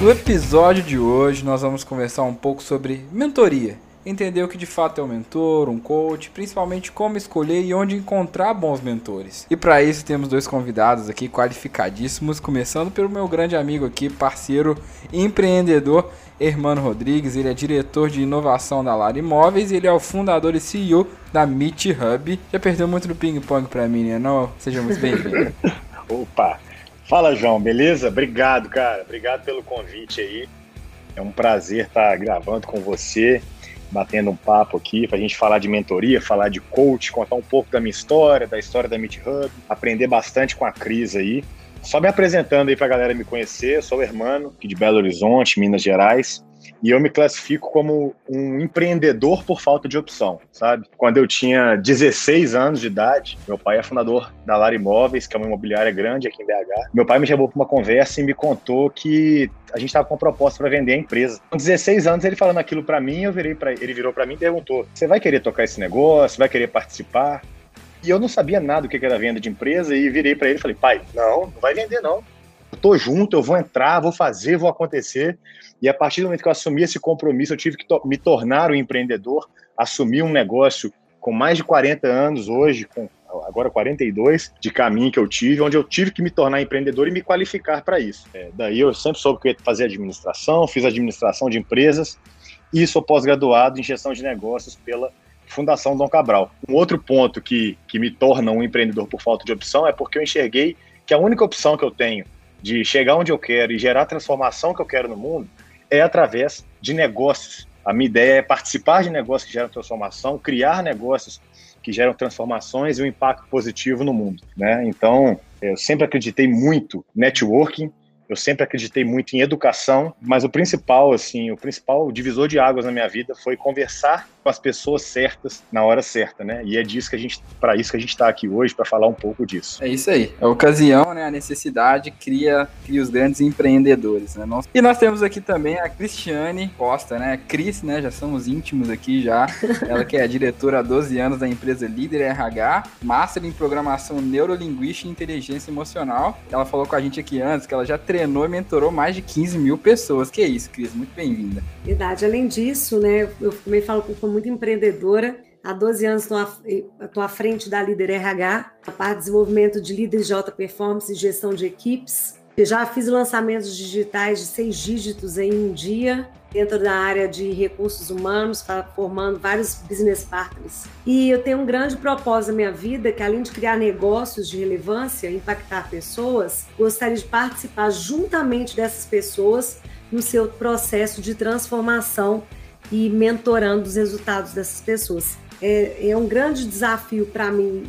No episódio de hoje, nós vamos conversar um pouco sobre mentoria. Entender o que de fato é um mentor, um coach, principalmente como escolher e onde encontrar bons mentores. E para isso temos dois convidados aqui qualificadíssimos, começando pelo meu grande amigo aqui, parceiro empreendedor, Hermano Rodrigues. Ele é diretor de inovação da Lara Imóveis e ele é o fundador e CEO da Meet Hub. Já perdeu muito do ping-pong para mim, né? Não? Seja muito bem-vindo. Opa! Fala, João, beleza? Obrigado, cara. Obrigado pelo convite aí. É um prazer estar gravando com você, batendo um papo aqui para a gente falar de mentoria, falar de coach, contar um pouco da minha história, da história da Meet Hub, aprender bastante com a Cris aí. Só me apresentando aí para a galera me conhecer, eu sou o Hermano, aqui de Belo Horizonte, Minas Gerais e eu me classifico como um empreendedor por falta de opção, sabe? Quando eu tinha 16 anos de idade, meu pai é fundador da Lara Imóveis, que é uma imobiliária grande aqui em BH. Meu pai me chamou para uma conversa e me contou que a gente estava com uma proposta para vender a empresa. Com 16 anos, ele falando aquilo para mim, eu virei para ele virou para mim e perguntou: "Você vai querer tocar esse negócio? Vai querer participar?" E eu não sabia nada do que era venda de empresa e virei para ele e falei: "Pai, não, não vai vender não. Tô junto, eu vou entrar, vou fazer, vou acontecer." E a partir do momento que eu assumi esse compromisso, eu tive que to me tornar um empreendedor, assumir um negócio com mais de 40 anos hoje, com agora 42 de caminho que eu tive, onde eu tive que me tornar empreendedor e me qualificar para isso. É, daí eu sempre soube que eu ia fazer administração, fiz administração de empresas e sou pós-graduado em gestão de negócios pela Fundação Dom Cabral. Um outro ponto que, que me torna um empreendedor por falta de opção é porque eu enxerguei que a única opção que eu tenho de chegar onde eu quero e gerar a transformação que eu quero no mundo é através de negócios. A minha ideia é participar de negócios que geram transformação, criar negócios que geram transformações e um impacto positivo no mundo. Né? Então, eu sempre acreditei muito networking, eu sempre acreditei muito em educação, mas o principal, assim, o principal divisor de águas na minha vida foi conversar com as pessoas certas na hora certa, né? E é disso que a gente, para isso que a gente está aqui hoje para falar um pouco disso. É isso aí. A ocasião, né? A necessidade cria, cria os grandes empreendedores, né? E nós temos aqui também a Cristiane Costa, né? Cris, né? Já somos íntimos aqui já. Ela que é a diretora há 12 anos da empresa Líder RH, Master em Programação Neurolinguística e Inteligência Emocional. Ela falou com a gente aqui antes que ela já treinou e mentorou mais de 15 mil pessoas. Que é isso, Cris? Muito bem-vinda. Verdade. Além disso, né? Eu também falo com muito empreendedora. Há 12 anos estou à frente da Líder RH, a parte de desenvolvimento de líderes de alta performance e gestão de equipes. Eu já fiz lançamentos digitais de seis dígitos em um dia, dentro da área de recursos humanos, formando vários business partners. E eu tenho um grande propósito na minha vida, que além de criar negócios de relevância, impactar pessoas, gostaria de participar juntamente dessas pessoas no seu processo de transformação e mentorando os resultados dessas pessoas. É, é um grande desafio para mim,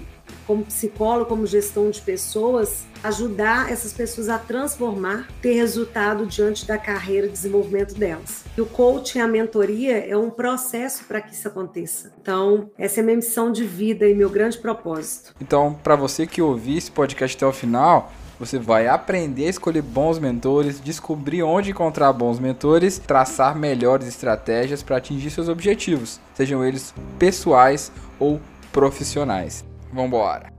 como psicólogo, como gestão de pessoas, ajudar essas pessoas a transformar, ter resultado diante da carreira e desenvolvimento delas. E o coaching, a mentoria, é um processo para que isso aconteça. Então, essa é a minha missão de vida e meu grande propósito. Então, para você que ouvir esse podcast até o final, você vai aprender a escolher bons mentores, descobrir onde encontrar bons mentores, traçar melhores estratégias para atingir seus objetivos, sejam eles pessoais ou profissionais. Vamos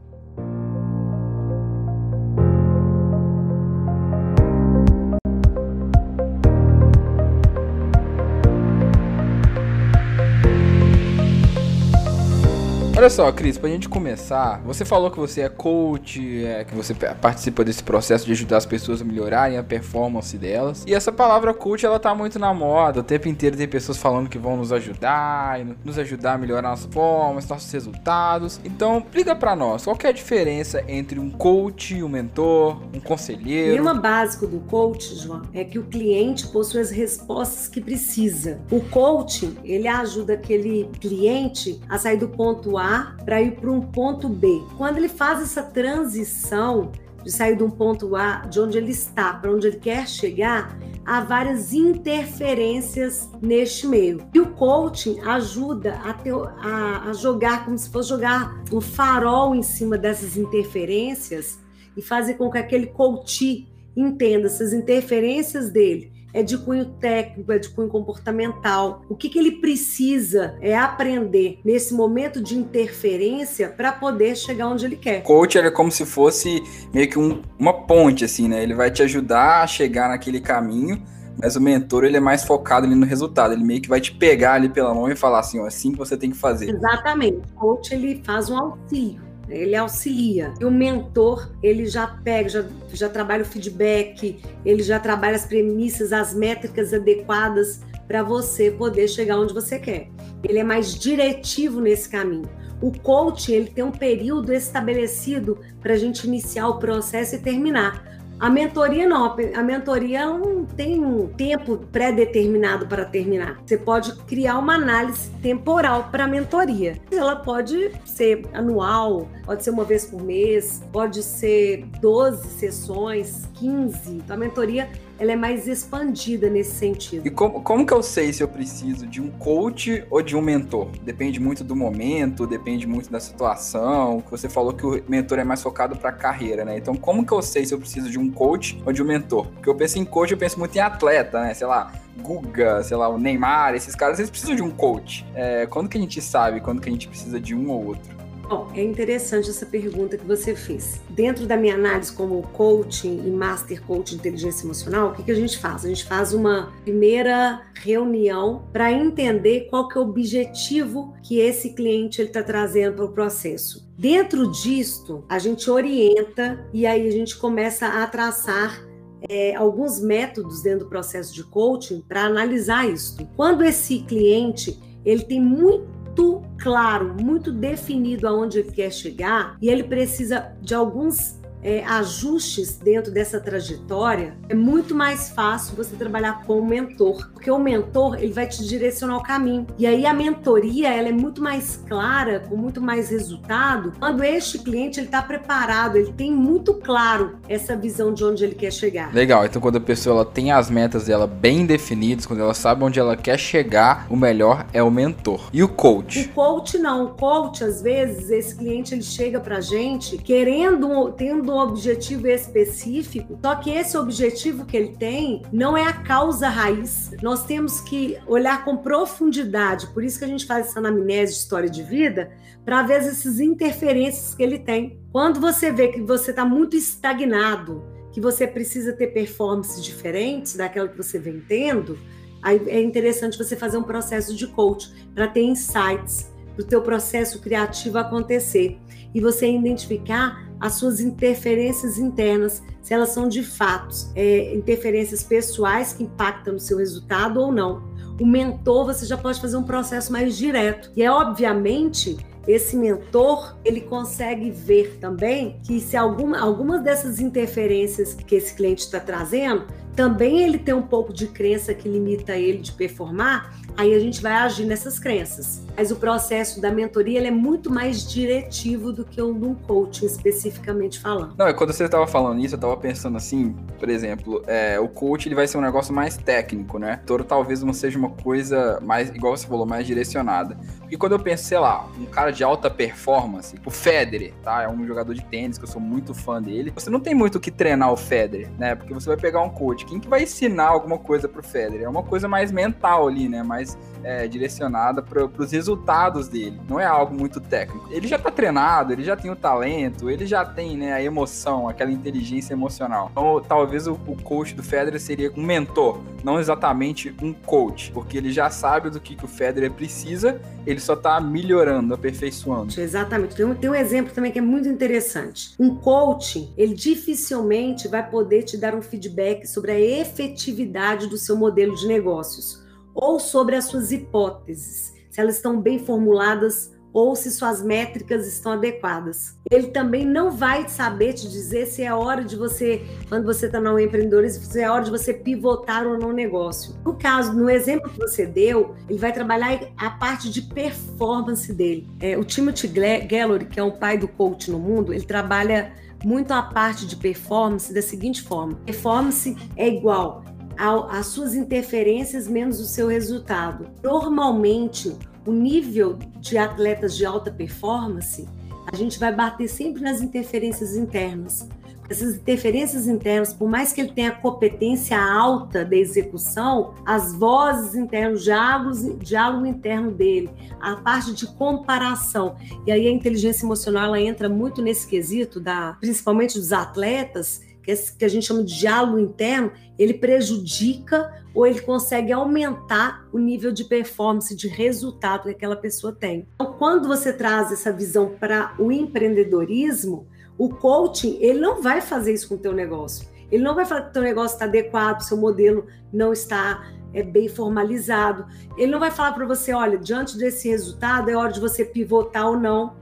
Olha só, Cris, pra gente começar, você falou que você é coach, é, que você participa desse processo de ajudar as pessoas a melhorarem a performance delas. E essa palavra coach, ela tá muito na moda. O tempo inteiro tem pessoas falando que vão nos ajudar, nos ajudar a melhorar as formas, nossos resultados. Então, explica pra nós, qual é a diferença entre um coach, um mentor, um conselheiro? O tema básico do coach, João, é que o cliente possui as respostas que precisa. O coaching, ele ajuda aquele cliente a sair do ponto A para ir para um ponto B. Quando ele faz essa transição de sair de um ponto A, de onde ele está, para onde ele quer chegar, há várias interferências neste meio. E o coaching ajuda a, ter, a, a jogar como se fosse jogar um farol em cima dessas interferências e fazer com que aquele coach entenda essas interferências dele é de cunho técnico, é de cunho comportamental. O que, que ele precisa é aprender nesse momento de interferência para poder chegar onde ele quer. Coach é como se fosse meio que um, uma ponte, assim, né? Ele vai te ajudar a chegar naquele caminho. Mas o mentor, ele é mais focado ali no resultado. Ele meio que vai te pegar ali pela mão e falar assim, ó, assim que você tem que fazer. Exatamente. O coach, ele faz um auxílio ele auxilia. E o mentor, ele já pega, já, já trabalha o feedback, ele já trabalha as premissas, as métricas adequadas para você poder chegar onde você quer. Ele é mais diretivo nesse caminho. O coach, ele tem um período estabelecido para a gente iniciar o processo e terminar. A mentoria não, a mentoria não tem um tempo pré-determinado para terminar. Você pode criar uma análise temporal para a mentoria. Ela pode ser anual, pode ser uma vez por mês, pode ser 12 sessões, 15. Então a mentoria ela é mais expandida nesse sentido. E como, como que eu sei se eu preciso de um coach ou de um mentor? Depende muito do momento, depende muito da situação. Você falou que o mentor é mais focado para carreira, né? Então, como que eu sei se eu preciso de um coach ou de um mentor? Porque eu penso em coach, eu penso muito em atleta, né? Sei lá, Guga, sei lá, o Neymar, esses caras, eles precisam de um coach. É, quando que a gente sabe quando que a gente precisa de um ou outro? Bom, é interessante essa pergunta que você fez. Dentro da minha análise como coaching e master coach de inteligência emocional, o que, que a gente faz? A gente faz uma primeira reunião para entender qual que é o objetivo que esse cliente está trazendo para o processo. Dentro disto, a gente orienta e aí a gente começa a traçar é, alguns métodos dentro do processo de coaching para analisar isso. Quando esse cliente ele tem muito muito claro, muito definido aonde ele quer chegar e ele precisa de alguns é, ajustes dentro dessa trajetória, é muito mais fácil você trabalhar com o mentor, porque o mentor ele vai te direcionar o caminho. E aí a mentoria ela é muito mais clara, com muito mais resultado, quando este cliente ele está preparado, ele tem muito claro essa visão de onde ele quer chegar. Legal. Então quando a pessoa ela tem as metas dela bem definidas, quando ela sabe onde ela quer chegar, o melhor é o mentor. E o coach? O coach não. O coach às vezes esse cliente ele chega para gente querendo, tendo um objetivo específico, só que esse objetivo que ele tem não é a causa raiz. Nós temos que olhar com profundidade, por isso que a gente faz essa anamnese de história de vida, para ver essas interferências que ele tem. Quando você vê que você está muito estagnado, que você precisa ter performances diferentes daquela que você vem tendo, aí é interessante você fazer um processo de coach para ter insights, para o teu processo criativo acontecer e você identificar as suas interferências internas, se elas são de fato é, interferências pessoais que impactam no seu resultado ou não. O mentor você já pode fazer um processo mais direto. E é obviamente esse mentor ele consegue ver também que se alguma, algumas dessas interferências que esse cliente está trazendo, também ele tem um pouco de crença que limita ele de performar, aí a gente vai agir nessas crenças. Mas o processo da mentoria ele é muito mais diretivo do que o um coaching especificamente falando. Não, é quando você estava falando isso, eu estava pensando assim, por exemplo, é, o coach ele vai ser um negócio mais técnico, né? Toro talvez não seja uma coisa mais, igual você falou, mais direcionada. Porque quando eu penso, sei lá, um cara de alta performance, o Federer, tá? É um jogador de tênis que eu sou muito fã dele. Você não tem muito o que treinar o Federer, né? Porque você vai pegar um coach. Quem que vai ensinar alguma coisa pro Federer? É uma coisa mais mental ali, né? Mais é, direcionada para os resultados dele. Não é algo muito técnico. Ele já está treinado, ele já tem o talento, ele já tem né, a emoção, aquela inteligência emocional. Então, talvez o, o coach do Federer seria um mentor, não exatamente um coach, porque ele já sabe do que, que o Federer precisa, ele só está melhorando, aperfeiçoando. Exatamente. Tem um, tem um exemplo também que é muito interessante. Um coach, ele dificilmente vai poder te dar um feedback sobre a efetividade do seu modelo de negócios ou sobre as suas hipóteses, se elas estão bem formuladas ou se suas métricas estão adequadas. Ele também não vai saber te dizer se é hora de você, quando você está no empreendedorismo, se é hora de você pivotar ou não negócio. No caso, no exemplo que você deu, ele vai trabalhar a parte de performance dele. É, o Timothy Gallery, que é o pai do coach no mundo, ele trabalha muito a parte de performance da seguinte forma: performance é igual às suas interferências menos o seu resultado. Normalmente, o nível de atletas de alta performance, a gente vai bater sempre nas interferências internas essas interferências internas, por mais que ele tenha competência alta da execução, as vozes internas, diálogos, diálogo interno dele, a parte de comparação. E aí a inteligência emocional ela entra muito nesse quesito da, principalmente dos atletas, que, que a gente chama de diálogo interno, ele prejudica ou ele consegue aumentar o nível de performance, de resultado que aquela pessoa tem. Então, quando você traz essa visão para o empreendedorismo, o coaching, ele não vai fazer isso com o teu negócio. Ele não vai falar que o teu negócio está adequado, seu modelo não está é, bem formalizado. Ele não vai falar para você, olha, diante desse resultado é hora de você pivotar ou não.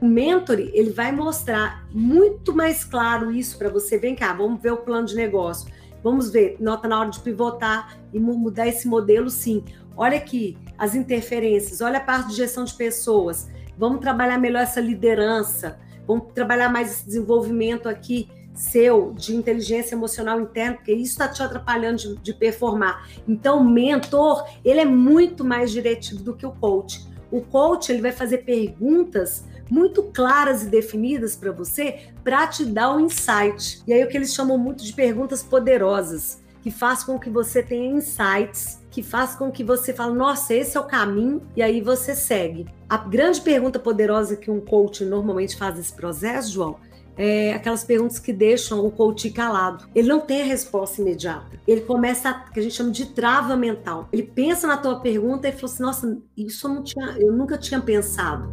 O mentor, ele vai mostrar muito mais claro isso para você. Vem cá, vamos ver o plano de negócio. Vamos ver, nota na hora de pivotar e mudar esse modelo, sim. Olha aqui as interferências, olha a parte de gestão de pessoas. Vamos trabalhar melhor essa liderança Vamos trabalhar mais esse desenvolvimento aqui seu de inteligência emocional interna, porque isso está te atrapalhando de, de, performar. Então, o mentor, ele é muito mais diretivo do que o coach. O coach, ele vai fazer perguntas muito claras e definidas para você para te dar um insight. E aí o que eles chamam muito de perguntas poderosas, que faz com que você tenha insights que faz com que você fale, nossa, esse é o caminho, e aí você segue. A grande pergunta poderosa que um coach normalmente faz nesse processo, João, é aquelas perguntas que deixam o coach calado. Ele não tem a resposta imediata. Ele começa a que a gente chama de trava mental. Ele pensa na tua pergunta e fala assim: "Nossa, isso eu tinha, eu nunca tinha pensado".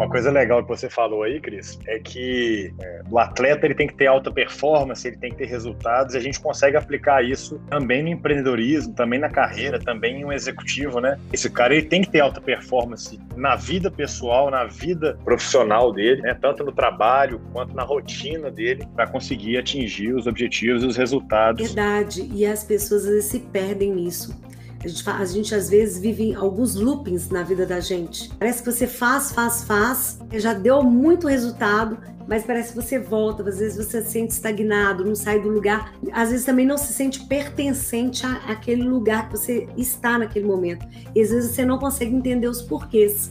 Uma coisa legal que você falou aí, Cris, é que é, o atleta ele tem que ter alta performance, ele tem que ter resultados, e a gente consegue aplicar isso também no empreendedorismo, também na carreira, também em um executivo, né? Esse cara ele tem que ter alta performance na vida pessoal, na vida profissional dele, né? Tanto no trabalho quanto na rotina dele, para conseguir atingir os objetivos e os resultados. Verdade, e as pessoas vezes se perdem nisso. A gente, às vezes vive alguns loopings na vida da gente. Parece que você faz, faz, faz, já deu muito resultado, mas parece que você volta, às vezes você se sente estagnado, não sai do lugar, às vezes também não se sente pertencente àquele lugar que você está naquele momento. E às vezes você não consegue entender os porquês.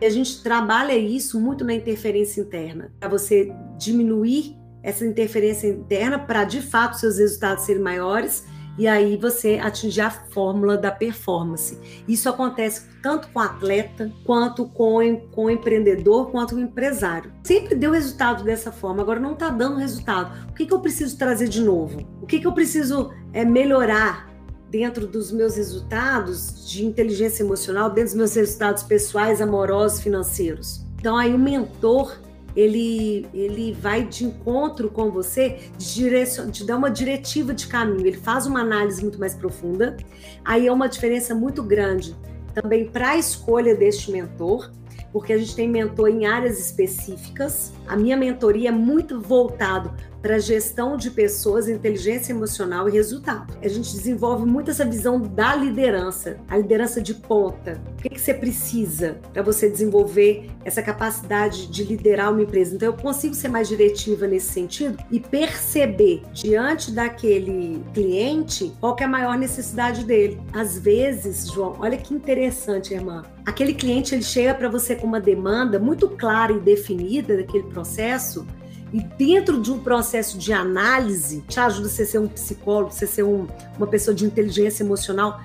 E a gente trabalha isso muito na interferência interna, para você diminuir essa interferência interna para de fato seus resultados serem maiores e aí você atingir a fórmula da performance. Isso acontece tanto com atleta, quanto com, com empreendedor, quanto com empresário. Sempre deu resultado dessa forma, agora não está dando resultado. O que, que eu preciso trazer de novo? O que, que eu preciso é, melhorar dentro dos meus resultados de inteligência emocional, dentro dos meus resultados pessoais, amorosos, financeiros? Então aí o mentor ele, ele vai de encontro com você, de direcion, te dá uma diretiva de caminho, ele faz uma análise muito mais profunda. Aí é uma diferença muito grande também para a escolha deste mentor, porque a gente tem mentor em áreas específicas. A minha mentoria é muito voltado para gestão de pessoas, inteligência emocional e resultado. A gente desenvolve muito essa visão da liderança, a liderança de ponta. O que, que você precisa para você desenvolver essa capacidade de liderar uma empresa? Então, eu consigo ser mais diretiva nesse sentido e perceber diante daquele cliente qual é a maior necessidade dele. Às vezes, João, olha que interessante, irmã. Aquele cliente ele chega para você com uma demanda muito clara e definida daquele processo e dentro de um processo de análise, te ajuda você a ser um psicólogo, você ser um, uma pessoa de inteligência emocional,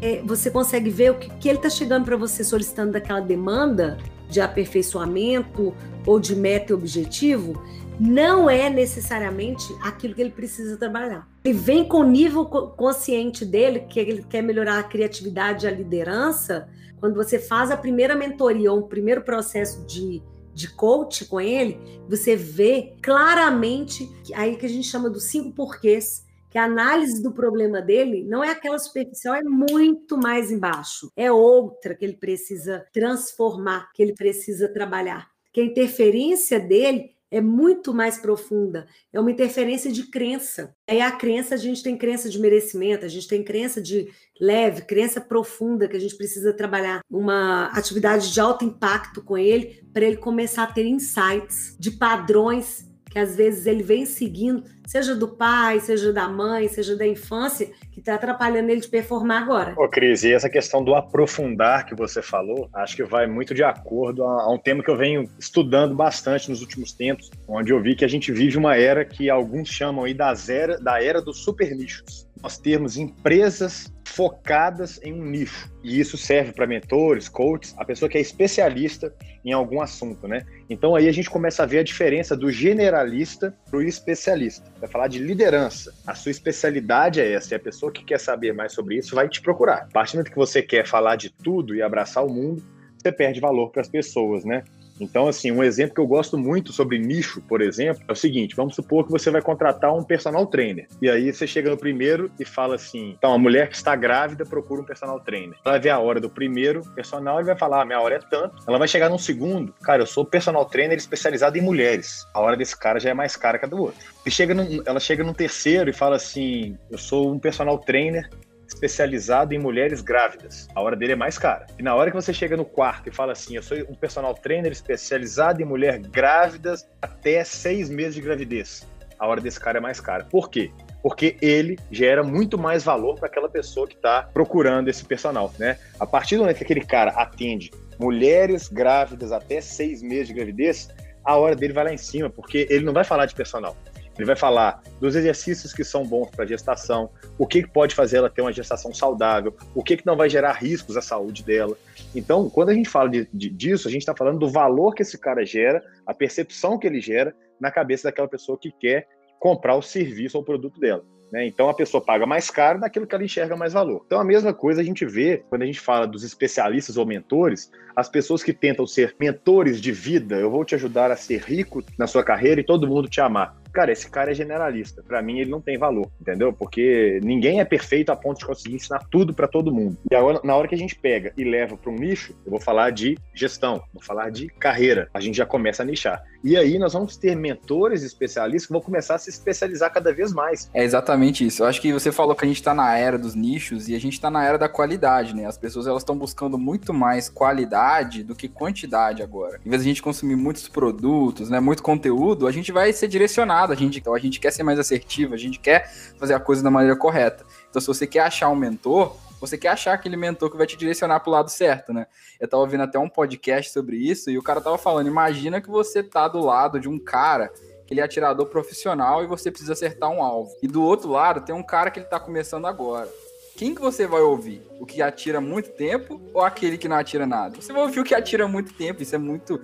é, você consegue ver o que, que ele está chegando para você solicitando daquela demanda de aperfeiçoamento ou de meta e objetivo, não é necessariamente aquilo que ele precisa trabalhar. Ele vem com o nível consciente dele, que ele quer melhorar a criatividade e a liderança. Quando você faz a primeira mentoria ou o primeiro processo de de coach com ele, você vê claramente aí que a gente chama dos cinco porquês, que a análise do problema dele não é aquela superficial, é muito mais embaixo. É outra que ele precisa transformar, que ele precisa trabalhar. Que a interferência dele é muito mais profunda, é uma interferência de crença. Aí a crença, a gente tem crença de merecimento, a gente tem crença de leve, crença profunda, que a gente precisa trabalhar uma atividade de alto impacto com ele, para ele começar a ter insights de padrões que às vezes ele vem seguindo, seja do pai, seja da mãe, seja da infância, que está atrapalhando ele de performar agora. Ô, Cris, e essa questão do aprofundar que você falou, acho que vai muito de acordo a, a, um tema que eu venho estudando bastante nos últimos tempos, onde eu vi que a gente vive uma era que alguns chamam aí das era, da era dos super nichos. Nós temos empresas focadas em um nicho. E isso serve para mentores, coaches, a pessoa que é especialista em algum assunto, né? Então aí a gente começa a ver a diferença do generalista para o especialista. Vai falar de liderança. A sua especialidade é essa, e a pessoa que quer saber mais sobre isso vai te procurar. A partir do momento que você quer falar de tudo e abraçar o mundo, você perde valor para as pessoas, né? Então, assim, um exemplo que eu gosto muito sobre nicho, por exemplo, é o seguinte: vamos supor que você vai contratar um personal trainer. E aí você chega no primeiro e fala assim: então, a mulher que está grávida procura um personal trainer. Ela vai ver a hora do primeiro personal e vai falar: ah, minha hora é tanto. Ela vai chegar num segundo, cara, eu sou personal trainer especializado em mulheres. A hora desse cara já é mais cara que a do outro. E chega ela chega no terceiro e fala assim: eu sou um personal trainer especializado em mulheres grávidas. A hora dele é mais cara. E na hora que você chega no quarto e fala assim, eu sou um personal trainer especializado em mulher grávidas até seis meses de gravidez. A hora desse cara é mais cara. Por quê? porque ele gera muito mais valor para aquela pessoa que está procurando esse personal, né? A partir do momento que aquele cara atende mulheres grávidas até seis meses de gravidez, a hora dele vai lá em cima, porque ele não vai falar de personal. Ele vai falar dos exercícios que são bons para gestação, o que pode fazer ela ter uma gestação saudável, o que, que não vai gerar riscos à saúde dela. Então, quando a gente fala de, de, disso, a gente está falando do valor que esse cara gera, a percepção que ele gera na cabeça daquela pessoa que quer comprar o serviço ou o produto dela. Né? Então a pessoa paga mais caro naquilo que ela enxerga mais valor. Então a mesma coisa a gente vê quando a gente fala dos especialistas ou mentores, as pessoas que tentam ser mentores de vida, eu vou te ajudar a ser rico na sua carreira e todo mundo te amar cara, esse cara é generalista. Para mim, ele não tem valor, entendeu? Porque ninguém é perfeito a ponto de conseguir ensinar tudo para todo mundo. E agora, na hora que a gente pega e leva para um nicho, eu vou falar de gestão, vou falar de carreira. A gente já começa a nichar. E aí nós vamos ter mentores especialistas que vão começar a se especializar cada vez mais. É exatamente isso. Eu acho que você falou que a gente está na era dos nichos e a gente está na era da qualidade, né? As pessoas elas estão buscando muito mais qualidade do que quantidade agora. Em vez de a gente consumir muitos produtos, né, muito conteúdo, a gente vai ser direcionado a gente, então a gente quer ser mais assertivo, a gente quer fazer a coisa da maneira correta. Então, se você quer achar um mentor, você quer achar aquele mentor que vai te direcionar para o lado certo, né? Eu tava ouvindo até um podcast sobre isso e o cara tava falando: imagina que você tá do lado de um cara que ele é atirador profissional e você precisa acertar um alvo. E do outro lado tem um cara que ele tá começando agora quem que você vai ouvir? O que atira muito tempo ou aquele que não atira nada? Você vai ouvir o que atira muito tempo, isso é muito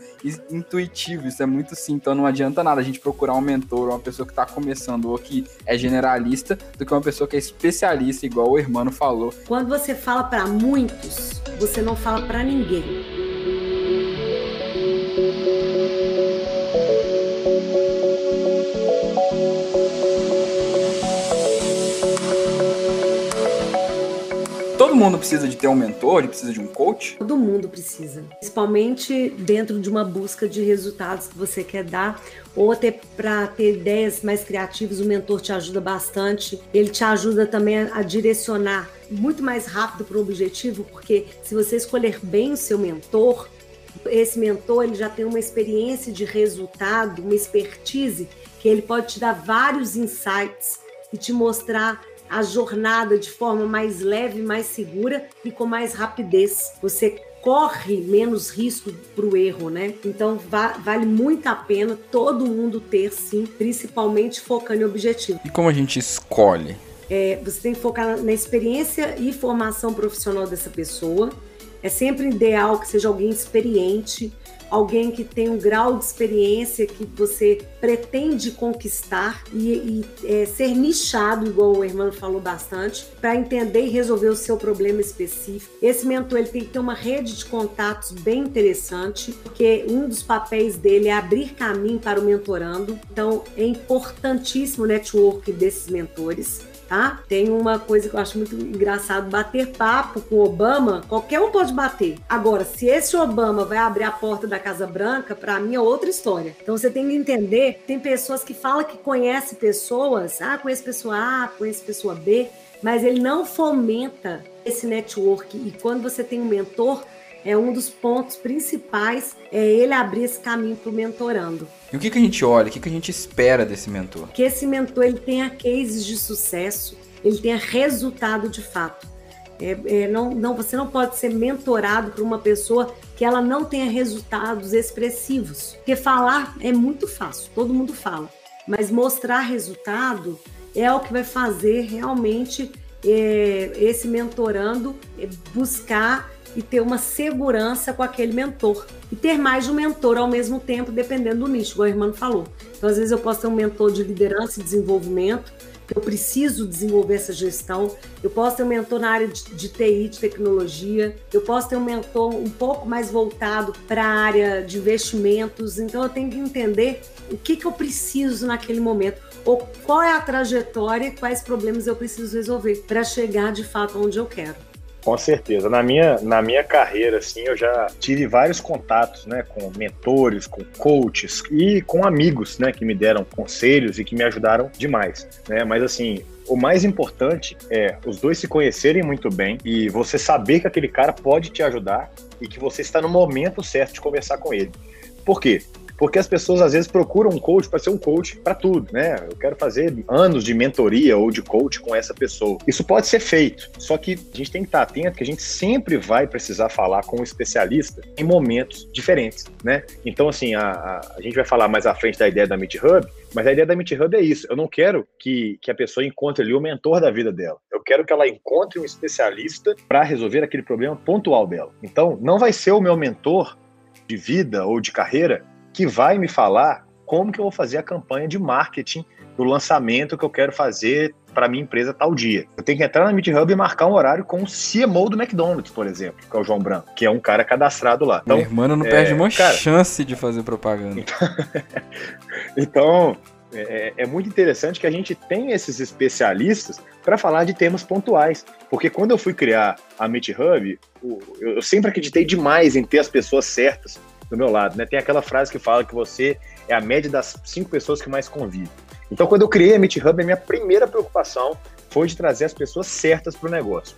intuitivo, isso é muito sim, então não adianta nada a gente procurar um mentor, uma pessoa que está começando ou que é generalista, do que uma pessoa que é especialista, igual o irmão falou. Quando você fala para muitos, você não fala para ninguém. Mundo precisa de ter um mentor, precisa de um coach? Todo mundo precisa. Principalmente dentro de uma busca de resultados que você quer dar, ou até para ter ideias mais criativas, o mentor te ajuda bastante. Ele te ajuda também a direcionar muito mais rápido para o objetivo, porque se você escolher bem o seu mentor, esse mentor ele já tem uma experiência de resultado, uma expertise que ele pode te dar vários insights e te mostrar a jornada de forma mais leve, mais segura e com mais rapidez. Você corre menos risco para o erro, né? Então va vale muito a pena todo mundo ter, sim, principalmente focando em objetivo. E como a gente escolhe? É, você tem que focar na experiência e formação profissional dessa pessoa. É sempre ideal que seja alguém experiente, alguém que tem um grau de experiência que você pretende conquistar e, e é, ser nichado, igual o irmão falou bastante, para entender e resolver o seu problema específico. Esse mentor ele tem que ter uma rede de contatos bem interessante, porque um dos papéis dele é abrir caminho para o mentorando. Então é importantíssimo o network desses mentores. Tá? Tem uma coisa que eu acho muito engraçado, bater papo com Obama, qualquer um pode bater. Agora, se esse Obama vai abrir a porta da Casa Branca, para mim é outra história. Então você tem que entender, tem pessoas que falam que conhece pessoas, ah, conhece pessoa A, conhece pessoa B, mas ele não fomenta esse network. E quando você tem um mentor, é um dos pontos principais é ele abrir esse caminho para o mentorando. E o que, que a gente olha, o que, que a gente espera desse mentor? Que esse mentor ele tenha cases de sucesso, ele tenha resultado de fato. É, é, não, não, você não pode ser mentorado por uma pessoa que ela não tenha resultados expressivos. Porque falar é muito fácil, todo mundo fala. Mas mostrar resultado é o que vai fazer realmente é, esse mentorando é, buscar e ter uma segurança com aquele mentor. E ter mais de um mentor ao mesmo tempo, dependendo do nicho, igual a irmã falou. Então, às vezes, eu posso ter um mentor de liderança e desenvolvimento, que eu preciso desenvolver essa gestão. Eu posso ter um mentor na área de, de TI, de tecnologia. Eu posso ter um mentor um pouco mais voltado para a área de investimentos. Então, eu tenho que entender o que, que eu preciso naquele momento ou qual é a trajetória, quais problemas eu preciso resolver para chegar de fato onde eu quero. Com certeza. Na minha, na minha carreira, assim, eu já tive vários contatos, né, com mentores, com coaches e com amigos, né, que me deram conselhos e que me ajudaram demais, né? Mas assim, o mais importante é os dois se conhecerem muito bem e você saber que aquele cara pode te ajudar e que você está no momento certo de conversar com ele. Por quê? Porque as pessoas às vezes procuram um coach para ser um coach para tudo, né? Eu quero fazer anos de mentoria ou de coach com essa pessoa. Isso pode ser feito, só que a gente tem que estar atento que a gente sempre vai precisar falar com um especialista em momentos diferentes, né? Então, assim, a, a, a gente vai falar mais à frente da ideia da Meet Hub, mas a ideia da Meet Hub é isso. Eu não quero que, que a pessoa encontre ali o mentor da vida dela. Eu quero que ela encontre um especialista para resolver aquele problema pontual dela. Então, não vai ser o meu mentor de vida ou de carreira que vai me falar como que eu vou fazer a campanha de marketing do lançamento que eu quero fazer para minha empresa tal dia. Eu tenho que entrar na Meet Hub e marcar um horário com o CMO do McDonald's, por exemplo, que é o João Branco, que é um cara cadastrado lá. Então, Minha irmã não é, perde uma cara, chance de fazer propaganda. Então, então é, é, muito interessante que a gente tem esses especialistas para falar de temas pontuais. Porque quando eu fui criar a Meet Hub, eu sempre acreditei demais em ter as pessoas certas do meu lado, né? Tem aquela frase que fala que você é a média das cinco pessoas que mais convive. Então, quando eu criei a Meet Hub, a minha primeira preocupação foi de trazer as pessoas certas para o negócio.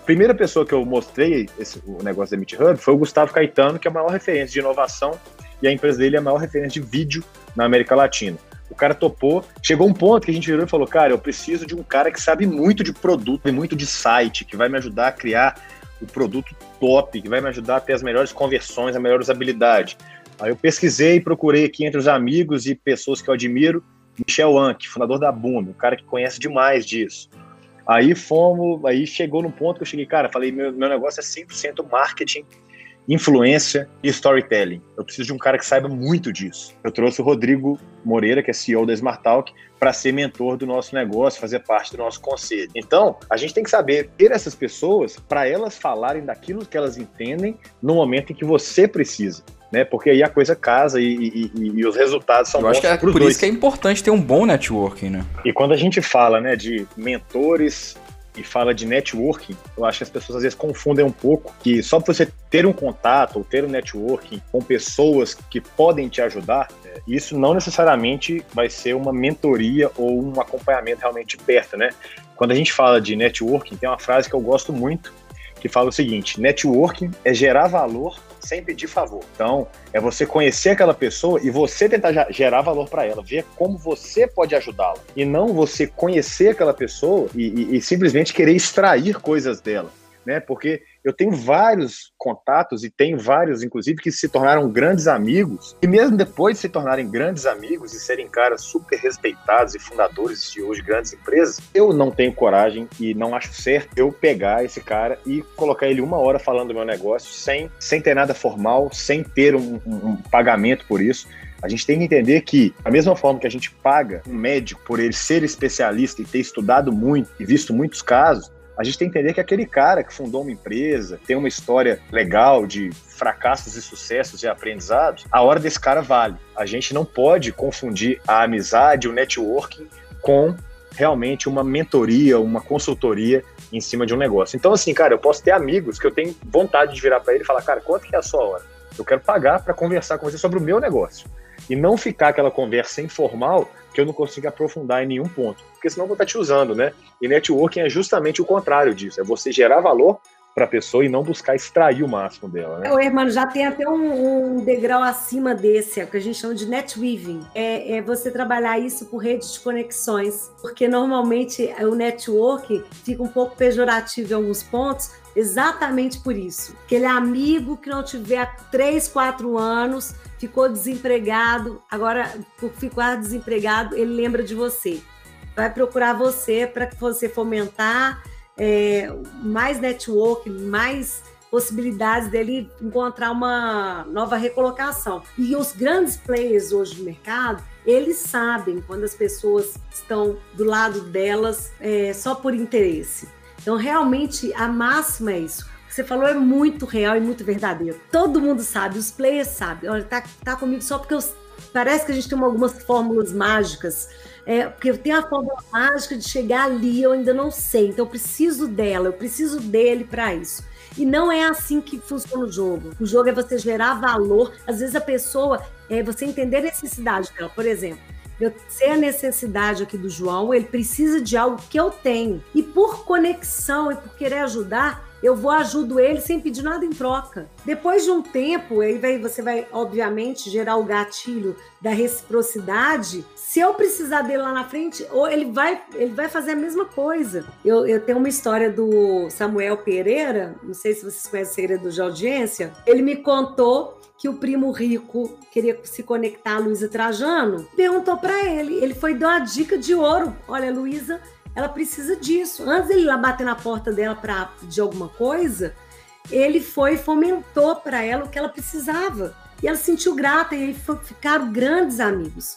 A primeira pessoa que eu mostrei esse, o negócio da Meet Hub foi o Gustavo Caetano, que é a maior referência de inovação e a empresa dele é a maior referência de vídeo na América Latina. O cara topou. Chegou um ponto que a gente virou e falou: Cara, eu preciso de um cara que sabe muito de produto e muito de site, que vai me ajudar a criar o produto top, que vai me ajudar a ter as melhores conversões, a melhor usabilidade. Aí eu pesquisei e procurei aqui entre os amigos e pessoas que eu admiro, Michel Anke, fundador da Boom, um cara que conhece demais disso. Aí fomos, aí chegou no ponto que eu cheguei, cara, falei, meu, meu negócio é 100% marketing influência e storytelling. Eu preciso de um cara que saiba muito disso. Eu trouxe o Rodrigo Moreira, que é CEO da Smart Talk, para ser mentor do nosso negócio, fazer parte do nosso conselho. Então, a gente tem que saber ter essas pessoas para elas falarem daquilo que elas entendem no momento em que você precisa. Né? Porque aí a coisa casa e, e, e, e os resultados são Eu acho que é por dois. isso que é importante ter um bom networking, né? E quando a gente fala né, de mentores e fala de networking, eu acho que as pessoas às vezes confundem um pouco que só você ter um contato ou ter um networking com pessoas que podem te ajudar, é, isso não necessariamente vai ser uma mentoria ou um acompanhamento realmente perto, né? Quando a gente fala de networking, tem uma frase que eu gosto muito, que fala o seguinte: networking é gerar valor sem pedir favor. Então, é você conhecer aquela pessoa e você tentar gerar valor para ela, ver como você pode ajudá-la. E não você conhecer aquela pessoa e, e, e simplesmente querer extrair coisas dela. Né? Porque eu tenho vários contatos e tenho vários, inclusive, que se tornaram grandes amigos. E mesmo depois de se tornarem grandes amigos e serem caras super respeitados e fundadores de hoje grandes empresas, eu não tenho coragem e não acho certo eu pegar esse cara e colocar ele uma hora falando do meu negócio sem, sem ter nada formal, sem ter um, um, um pagamento por isso. A gente tem que entender que, da mesma forma que a gente paga um médico por ele ser especialista e ter estudado muito e visto muitos casos, a gente tem que entender que aquele cara que fundou uma empresa, tem uma história legal de fracassos e sucessos e aprendizados, a hora desse cara vale. A gente não pode confundir a amizade, o networking com realmente uma mentoria, uma consultoria em cima de um negócio. Então, assim, cara, eu posso ter amigos que eu tenho vontade de virar para ele e falar, cara, quanto que é a sua hora? Eu quero pagar para conversar com você sobre o meu negócio. E não ficar aquela conversa informal que eu não consigo aprofundar em nenhum ponto. Porque senão eu vou estar te usando, né? E networking é justamente o contrário disso. É você gerar valor para a pessoa e não buscar extrair o máximo dela. Né? O irmão já tem até um, um, degrau acima desse, é o que a gente chama de netweaving. É, é, você trabalhar isso por redes de conexões, porque normalmente o network fica um pouco pejorativo em alguns pontos, exatamente por isso. Aquele amigo que não tiver há 3, 4 anos, ficou desempregado, agora por ficar desempregado, ele lembra de você. Vai procurar você para que você fomentar é, mais network, mais possibilidades dele encontrar uma nova recolocação. E os grandes players hoje do mercado, eles sabem quando as pessoas estão do lado delas é, só por interesse. Então, realmente, a máxima é isso. O que você falou é muito real e muito verdadeiro. Todo mundo sabe, os players sabem. Olha, tá, tá comigo só porque eu, parece que a gente tem algumas fórmulas mágicas é, porque eu tenho a fórmula mágica de chegar ali, eu ainda não sei. Então eu preciso dela, eu preciso dele para isso. E não é assim que funciona o jogo. O jogo é você gerar valor. Às vezes a pessoa, é você entender a necessidade dela. Por exemplo, eu sei a necessidade aqui do João, ele precisa de algo que eu tenho. E por conexão e por querer ajudar, eu vou ajudo ele sem pedir nada em troca. Depois de um tempo, aí vai, você vai, obviamente, gerar o gatilho da reciprocidade. Se eu precisar dele lá na frente, ou ele vai, ele vai fazer a mesma coisa. Eu, eu tenho uma história do Samuel Pereira, não sei se vocês conhecem o segredo de audiência. Ele me contou que o primo rico queria se conectar a Luísa Trajano, perguntou para ele. Ele foi dar uma dica de ouro. Olha, Luísa, ela precisa disso. Antes ele lá bater na porta dela para pedir alguma coisa, ele foi e fomentou para ela o que ela precisava. E ela se sentiu grata e ficaram grandes amigos.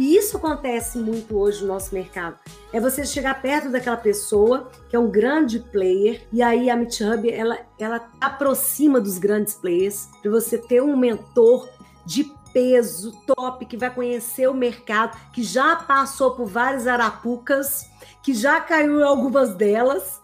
E isso acontece muito hoje no nosso mercado. É você chegar perto daquela pessoa que é um grande player e aí a Meet Hub ela, ela aproxima dos grandes players para você ter um mentor de peso top que vai conhecer o mercado, que já passou por várias arapucas que já caiu em algumas delas,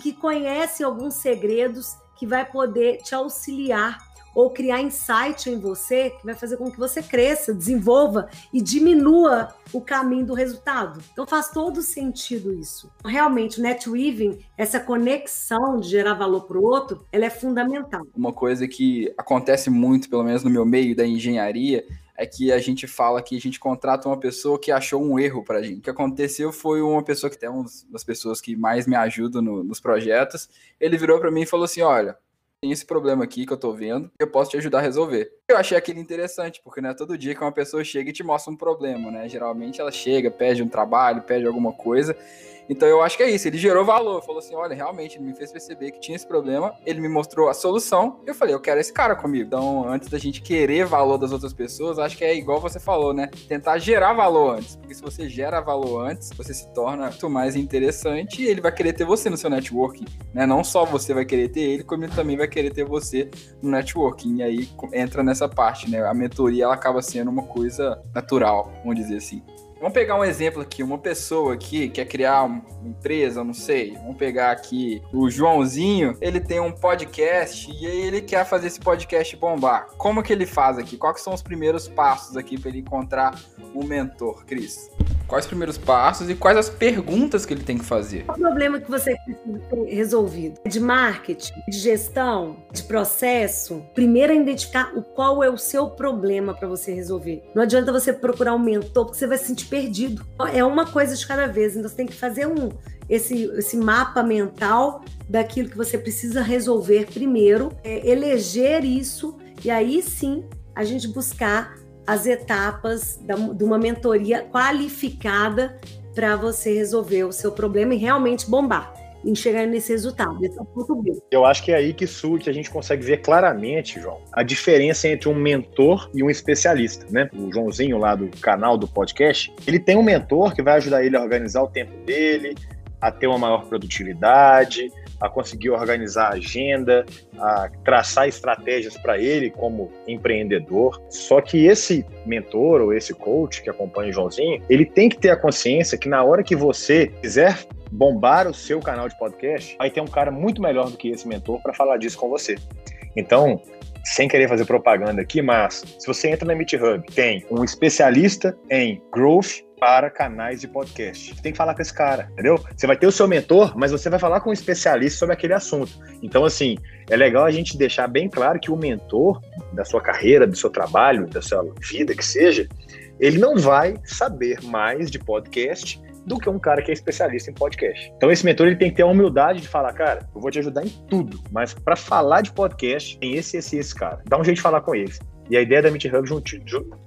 que conhece alguns segredos, que vai poder te auxiliar ou criar insight em você que vai fazer com que você cresça, desenvolva e diminua o caminho do resultado. Então faz todo sentido isso. Realmente, o netweaving, essa conexão de gerar valor para o outro, ela é fundamental. Uma coisa que acontece muito, pelo menos no meu meio da engenharia, é que a gente fala que a gente contrata uma pessoa que achou um erro para a gente. O que aconteceu foi uma pessoa que é uma das pessoas que mais me ajudam no, nos projetos. Ele virou para mim e falou assim: Olha, tem esse problema aqui que eu tô vendo, eu posso te ajudar a resolver. Eu achei aquilo interessante, porque não é todo dia que uma pessoa chega e te mostra um problema, né? Geralmente ela chega, pede um trabalho, pede alguma coisa, então eu acho que é isso. Ele gerou valor. Falou assim: olha, realmente, ele me fez perceber que tinha esse problema. Ele me mostrou a solução. Eu falei: eu quero esse cara comigo. Então, antes da gente querer valor das outras pessoas, acho que é igual você falou, né? Tentar gerar valor antes. Porque se você gera valor antes, você se torna muito mais interessante e ele vai querer ter você no seu networking. Né? Não só você vai querer ter ele, como ele também vai querer ter você no networking. E aí entra nessa parte, né? A mentoria ela acaba sendo uma coisa natural, vamos dizer assim. Vamos pegar um exemplo aqui, uma pessoa aqui quer criar uma empresa, não sei. Vamos pegar aqui o Joãozinho, ele tem um podcast e ele quer fazer esse podcast bombar. Como que ele faz aqui? Quais são os primeiros passos aqui para ele encontrar um mentor, Cris? Quais os primeiros passos e quais as perguntas que ele tem que fazer? O problema que você precisa ter resolvido de marketing, de gestão, de processo. Primeiro é identificar o qual é o seu problema para você resolver. Não adianta você procurar um mentor porque você vai se sentir perdido. É uma coisa de cada vez. Então você tem que fazer um esse, esse mapa mental daquilo que você precisa resolver primeiro, é, eleger isso e aí sim a gente buscar as etapas da, de uma mentoria qualificada para você resolver o seu problema e realmente bombar em chegar nesse resultado. É ponto B. Eu acho que é aí que surge, a gente consegue ver claramente, João, a diferença entre um mentor e um especialista, né? O Joãozinho lá do canal do podcast, ele tem um mentor que vai ajudar ele a organizar o tempo dele, a ter uma maior produtividade, a conseguir organizar a agenda, a traçar estratégias para ele como empreendedor. Só que esse mentor ou esse coach que acompanha o Joãozinho, ele tem que ter a consciência que na hora que você quiser bombar o seu canal de podcast, vai ter um cara muito melhor do que esse mentor para falar disso com você. Então, sem querer fazer propaganda aqui, mas se você entra na Meet Hub, tem um especialista em growth para canais de podcast. Tem que falar com esse cara, entendeu? Você vai ter o seu mentor, mas você vai falar com um especialista sobre aquele assunto. Então, assim, é legal a gente deixar bem claro que o mentor da sua carreira, do seu trabalho, da sua vida, que seja, ele não vai saber mais de podcast do que um cara que é especialista em podcast. Então esse mentor ele tem que ter a humildade de falar, cara, eu vou te ajudar em tudo, mas para falar de podcast tem esse, esse, esse cara. Dá um jeito de falar com eles. E a ideia da Meet Hub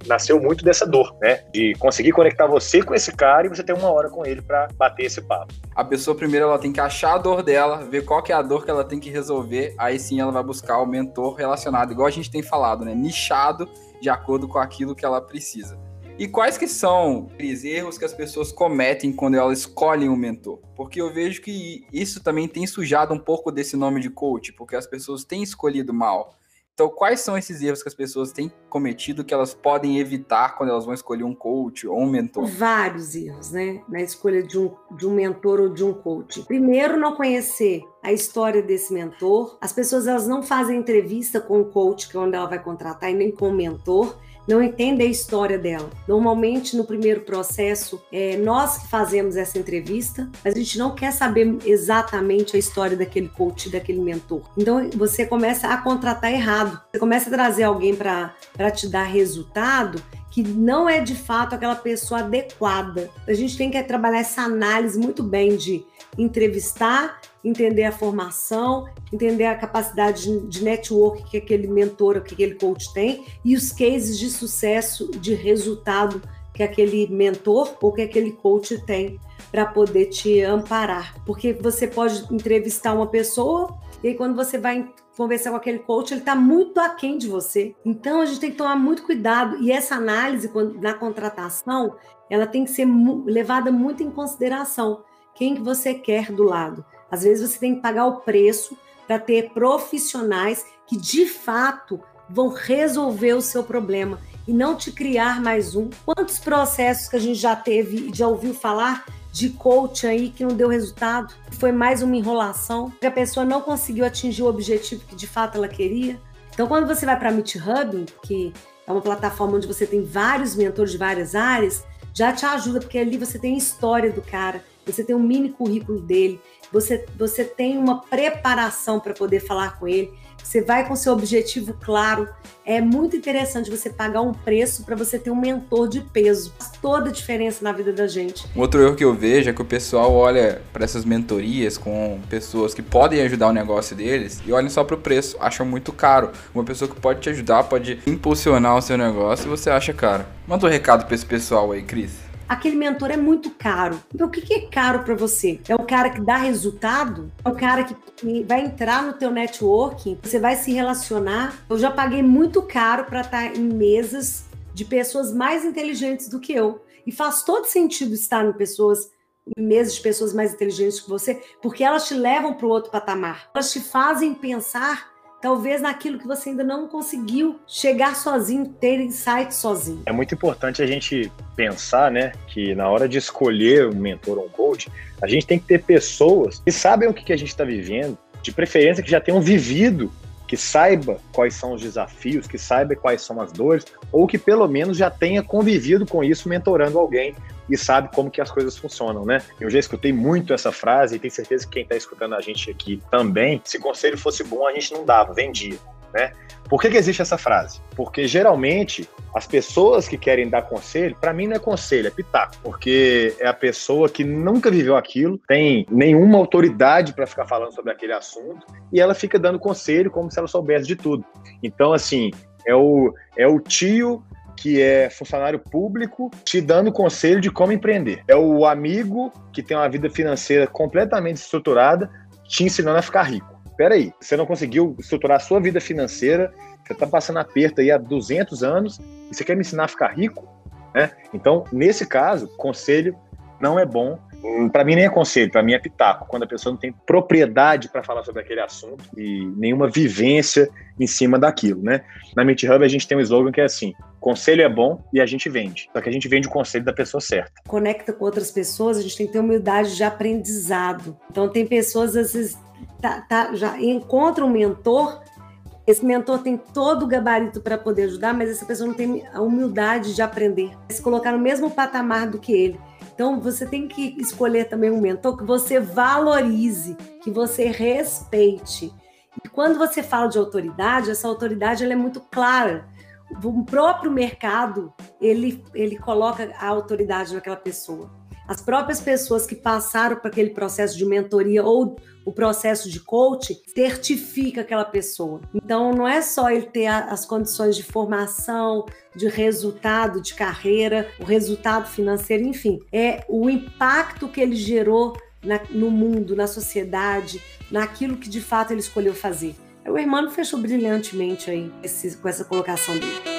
nasceu muito dessa dor, né? De conseguir conectar você com esse cara e você ter uma hora com ele para bater esse papo. A pessoa primeiro ela tem que achar a dor dela, ver qual que é a dor que ela tem que resolver, aí sim ela vai buscar o mentor relacionado, igual a gente tem falado, né? Nichado de acordo com aquilo que ela precisa. E quais que são os erros que as pessoas cometem quando elas escolhem um mentor? Porque eu vejo que isso também tem sujado um pouco desse nome de coach, porque as pessoas têm escolhido mal. Então, quais são esses erros que as pessoas têm cometido que elas podem evitar quando elas vão escolher um coach ou um mentor? Vários erros, né? Na escolha de um, de um mentor ou de um coach. Primeiro, não conhecer a história desse mentor. As pessoas elas não fazem entrevista com o coach, que é onde ela vai contratar, e nem com o mentor não entende a história dela. Normalmente, no primeiro processo, é nós que fazemos essa entrevista, mas a gente não quer saber exatamente a história daquele coach, daquele mentor. Então, você começa a contratar errado. Você começa a trazer alguém para te dar resultado que não é de fato aquela pessoa adequada. A gente tem que trabalhar essa análise muito bem de entrevistar, entender a formação, entender a capacidade de network que aquele mentor, que aquele coach tem e os cases de sucesso, de resultado que aquele mentor ou que aquele coach tem para poder te amparar. Porque você pode entrevistar uma pessoa e aí quando você vai conversar com aquele coach, ele está muito aquém de você. Então a gente tem que tomar muito cuidado e essa análise na contratação, ela tem que ser levada muito em consideração. Quem que você quer do lado? Às vezes você tem que pagar o preço para ter profissionais que de fato vão resolver o seu problema e não te criar mais um. Quantos processos que a gente já teve e já ouviu falar de coach aí que não deu resultado? Foi mais uma enrolação, que a pessoa não conseguiu atingir o objetivo que de fato ela queria. Então, quando você vai para a Meet Hub, que é uma plataforma onde você tem vários mentores de várias áreas, já te ajuda, porque ali você tem a história do cara, você tem um mini currículo dele, você, você tem uma preparação para poder falar com ele, você vai com seu objetivo claro. É muito interessante você pagar um preço para você ter um mentor de peso. Faz toda a diferença na vida da gente. Um outro erro que eu vejo é que o pessoal olha para essas mentorias com pessoas que podem ajudar o negócio deles e olham só para o preço, acham muito caro. Uma pessoa que pode te ajudar, pode impulsionar o seu negócio você acha caro. Manda um recado para esse pessoal aí, Cris aquele mentor é muito caro. Então, o que é caro para você? É o cara que dá resultado? É o cara que vai entrar no teu networking? Você vai se relacionar? Eu já paguei muito caro para estar tá em mesas de pessoas mais inteligentes do que eu. E faz todo sentido estar em pessoas mesas de pessoas mais inteligentes que você, porque elas te levam para o outro patamar. Elas te fazem pensar talvez naquilo que você ainda não conseguiu chegar sozinho, ter insight sozinho. É muito importante a gente pensar, né, que na hora de escolher um mentor ou um coach, a gente tem que ter pessoas que sabem o que a gente está vivendo, de preferência que já tenham vivido que saiba quais são os desafios, que saiba quais são as dores, ou que pelo menos já tenha convivido com isso mentorando alguém e sabe como que as coisas funcionam, né? Eu já escutei muito essa frase e tenho certeza que quem está escutando a gente aqui também, se conselho fosse bom, a gente não dava, vendia, né? Por que, que existe essa frase? Porque geralmente as pessoas que querem dar conselho, para mim não é conselho, é pitaco, porque é a pessoa que nunca viveu aquilo, tem nenhuma autoridade para ficar falando sobre aquele assunto e ela fica dando conselho como se ela soubesse de tudo. Então, assim, é o, é o tio que é funcionário público te dando conselho de como empreender. É o amigo que tem uma vida financeira completamente estruturada te ensinando a ficar rico. Espera aí, você não conseguiu estruturar a sua vida financeira, você está passando aperto aí há 200 anos e você quer me ensinar a ficar rico? Né? Então, nesse caso, conselho não é bom Hum, para mim nem é conselho, para mim é pitaco. Quando a pessoa não tem propriedade para falar sobre aquele assunto e nenhuma vivência em cima daquilo, né? Na Meet Hub a gente tem um slogan que é assim: conselho é bom e a gente vende. Só que a gente vende o conselho da pessoa certa. Conecta com outras pessoas, a gente tem que ter humildade de aprendizado. Então tem pessoas às vezes tá, tá, já encontra um mentor esse mentor tem todo o gabarito para poder ajudar, mas essa pessoa não tem a humildade de aprender, se colocar no mesmo patamar do que ele. Então você tem que escolher também um mentor que você valorize, que você respeite. E quando você fala de autoridade, essa autoridade ela é muito clara. O próprio mercado ele, ele coloca a autoridade naquela pessoa. As próprias pessoas que passaram por aquele processo de mentoria ou o processo de coaching certifica aquela pessoa. Então, não é só ele ter as condições de formação, de resultado de carreira, o resultado financeiro, enfim, é o impacto que ele gerou na, no mundo, na sociedade, naquilo que de fato ele escolheu fazer. O irmão fechou brilhantemente aí esse, com essa colocação dele.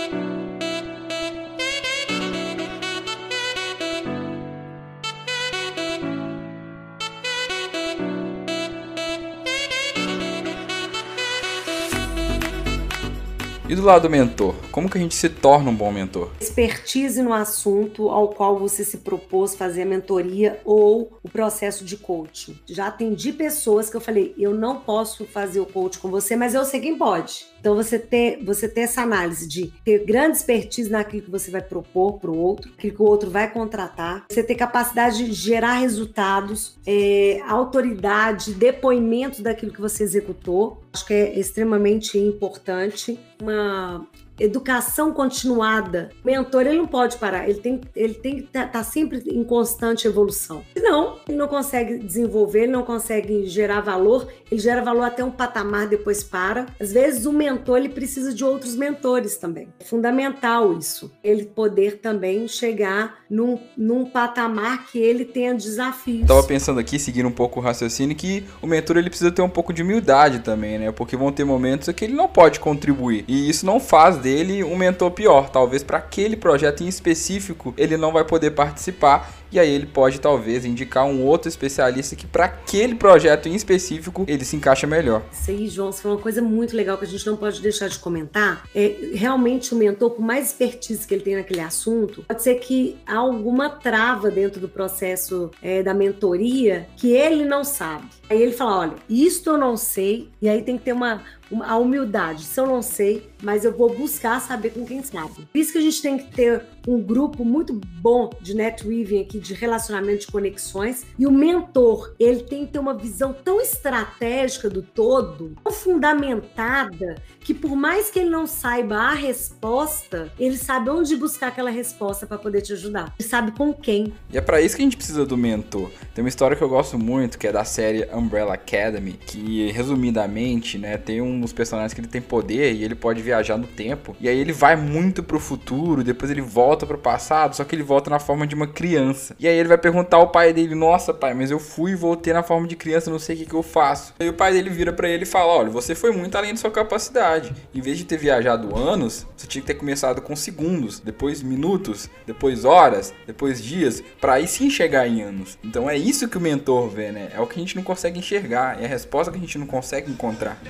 E do lado do mentor, como que a gente se torna um bom mentor? Expertise no assunto ao qual você se propôs fazer a mentoria ou o processo de coaching. Já atendi pessoas que eu falei, eu não posso fazer o coaching com você, mas eu sei quem pode. Então você ter, você ter essa análise de ter grande expertise naquilo que você vai propor para o outro, aquilo que o outro vai contratar, você ter capacidade de gerar resultados, é, autoridade, depoimento daquilo que você executou. Acho que é extremamente importante. Uma educação continuada. O mentor ele não pode parar, ele tem, ele tem que estar tá, tá sempre em constante evolução. Senão, ele não consegue desenvolver, ele não consegue gerar valor, ele gera valor até um patamar, depois para. Às vezes o mentor ele precisa de outros mentores também. É fundamental isso. Ele poder também chegar num, num patamar que ele tenha desafios. Tava pensando aqui, seguindo um pouco o raciocínio, que o mentor ele precisa ter um pouco de humildade também, né? Porque vão ter momentos que ele não pode contribuir. E isso não faz dele um mentor pior. Talvez para aquele projeto em específico ele não vai poder participar e aí ele pode talvez indicar um outro especialista que para aquele projeto em específico ele se encaixa melhor. Isso aí, João, isso foi uma coisa muito legal que a gente não pode deixar de comentar. É realmente o mentor, por mais expertise que ele tem naquele assunto, pode ser que há alguma trava dentro do processo é, da mentoria que ele não sabe. Aí ele fala: olha, isto eu não sei, e aí tem que ter uma, a humildade. Se eu não sei, mas eu vou buscar saber com quem sabe. Por isso que a gente tem que ter um grupo muito bom de netweaving aqui, de relacionamento de conexões. E o mentor, ele tem que ter uma visão tão estratégica do todo, tão fundamentada, que por mais que ele não saiba a resposta, ele sabe onde buscar aquela resposta para poder te ajudar. Ele sabe com quem. E é para isso que a gente precisa do mentor. Tem uma história que eu gosto muito, que é da série Umbrella Academy, que resumidamente, né, tem uns personagens que ele tem poder e ele pode viajar no tempo. E aí ele vai muito pro futuro, depois ele volta pro passado, só que ele volta na forma de uma criança. E aí ele vai perguntar ao pai dele: "Nossa, pai, mas eu fui e voltei na forma de criança, não sei o que que eu faço". Aí o pai dele vira para ele e fala: "Olha, você foi muito além da sua capacidade. Em vez de ter viajado anos, você tinha que ter começado com segundos, depois minutos, depois horas, depois dias, para aí sim chegar em anos". Então é isso que o mentor vê, né? É o que a gente não consegue enxergar, é a resposta que a gente não consegue encontrar.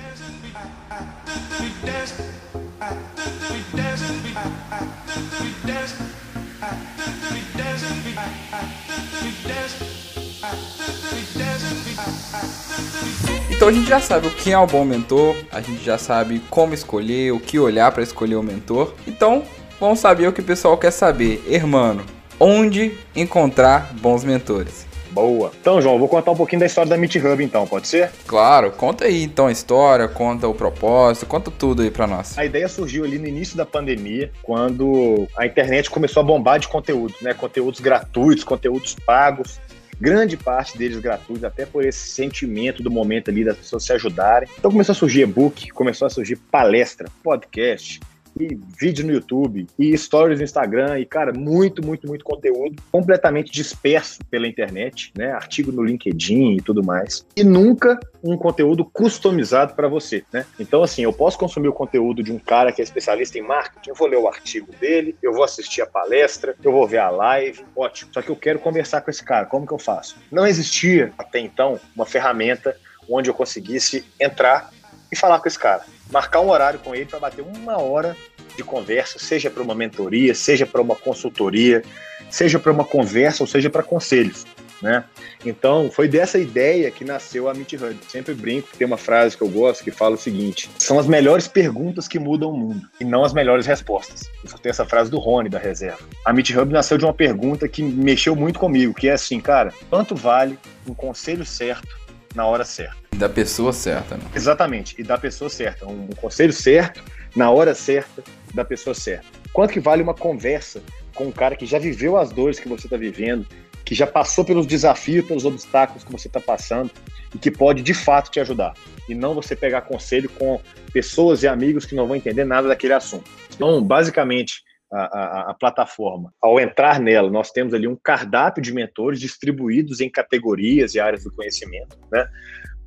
Então a gente já sabe o que é um bom mentor, a gente já sabe como escolher, o que olhar para escolher o mentor. Então, vamos saber o que o pessoal quer saber. Hermano, onde encontrar bons mentores? Boa. Então, João, vou contar um pouquinho da história da Meet Hub, então, pode ser? Claro, conta aí então a história, conta o propósito, conta tudo aí pra nós. A ideia surgiu ali no início da pandemia, quando a internet começou a bombar de conteúdo, né? Conteúdos gratuitos, conteúdos pagos grande parte deles gratuitos, até por esse sentimento do momento ali das pessoas se ajudarem. Então começou a surgir e-book, começou a surgir palestra, podcast, e vídeo no YouTube, e stories no Instagram, e, cara, muito, muito, muito conteúdo completamente disperso pela internet, né? Artigo no LinkedIn e tudo mais. E nunca um conteúdo customizado para você, né? Então, assim, eu posso consumir o conteúdo de um cara que é especialista em marketing, eu vou ler o artigo dele, eu vou assistir a palestra, eu vou ver a live, ótimo. Só que eu quero conversar com esse cara, como que eu faço? Não existia até então uma ferramenta onde eu conseguisse entrar e falar com esse cara. Marcar um horário com ele para bater uma hora de conversa, seja para uma mentoria, seja para uma consultoria, seja para uma conversa ou seja para conselhos. Né? Então, foi dessa ideia que nasceu a Meet Hub. Sempre brinco, tem uma frase que eu gosto que fala o seguinte: são as melhores perguntas que mudam o mundo e não as melhores respostas. Eu escutei essa frase do Rony da reserva. A Meet Hub nasceu de uma pergunta que mexeu muito comigo, que é assim, cara, quanto vale um conselho certo na hora certa? Da pessoa certa, né? Exatamente, e da pessoa certa. Um conselho certo, na hora certa, da pessoa certa. Quanto que vale uma conversa com um cara que já viveu as dores que você está vivendo, que já passou pelos desafios, pelos obstáculos que você está passando e que pode de fato te ajudar. E não você pegar conselho com pessoas e amigos que não vão entender nada daquele assunto. Então, basicamente, a, a, a, plataforma, ao entrar nela, nós temos ali um cardápio de mentores distribuídos em categorias e áreas do conhecimento. Né?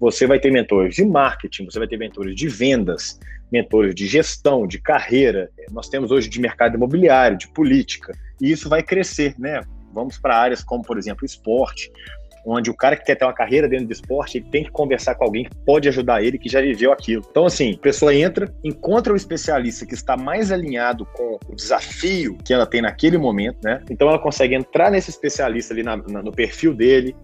Você vai ter mentores de marketing, você vai ter mentores de vendas, mentores de gestão, de carreira. Nós temos hoje de mercado imobiliário, de política. E isso vai crescer, né? Vamos para áreas como, por exemplo, esporte, onde o cara que quer ter uma carreira dentro do esporte, ele tem que conversar com alguém que pode ajudar ele, que já viveu aquilo. Então, assim, a pessoa entra, encontra o especialista que está mais alinhado com o desafio que ela tem naquele momento, né? Então, ela consegue entrar nesse especialista ali na, na, no perfil dele,